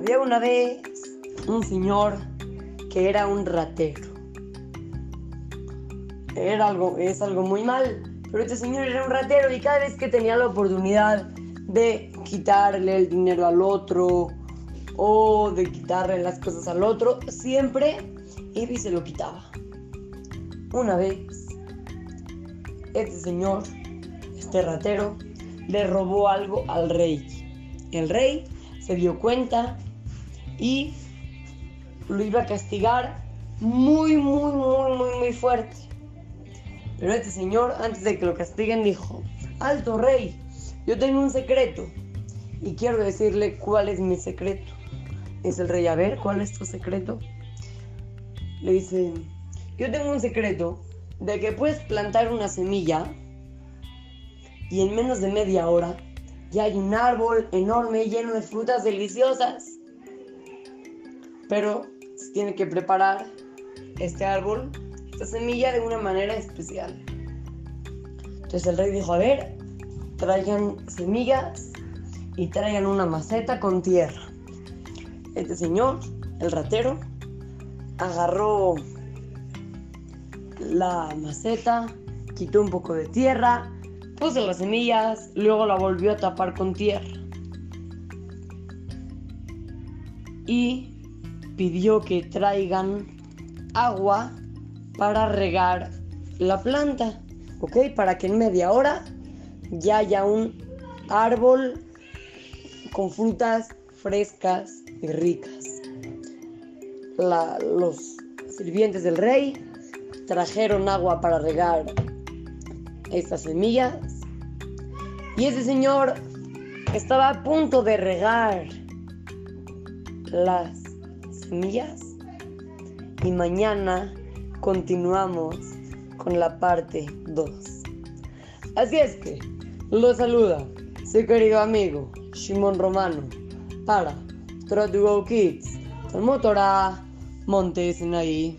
Había una vez un señor que era un ratero. Era algo, es algo muy mal, pero este señor era un ratero y cada vez que tenía la oportunidad de quitarle el dinero al otro o de quitarle las cosas al otro, siempre iba y se lo quitaba. Una vez, este señor, este ratero, le robó algo al rey. El rey se dio cuenta y lo iba a castigar muy, muy, muy, muy, muy fuerte. Pero este señor, antes de que lo castiguen, dijo, alto rey, yo tengo un secreto y quiero decirle cuál es mi secreto. Es el rey, a ver, ¿cuál es tu secreto? Le dice, yo tengo un secreto de que puedes plantar una semilla y en menos de media hora ya hay un árbol enorme lleno de frutas deliciosas. Pero se tiene que preparar este árbol, esta semilla de una manera especial. Entonces el rey dijo, a ver, traigan semillas y traigan una maceta con tierra. Este señor, el ratero, agarró la maceta, quitó un poco de tierra, puso las semillas, luego la volvió a tapar con tierra. Y pidió que traigan agua para regar la planta, ¿ok? Para que en media hora ya haya un árbol con frutas frescas y ricas. los sirvientes del rey trajeron agua para regar estas semillas y ese señor estaba a punto de regar las y mañana continuamos con la parte 2. Así es que lo saluda su querido amigo Shimon Romano para Try to Go Kids, Motora Monte Sinaí.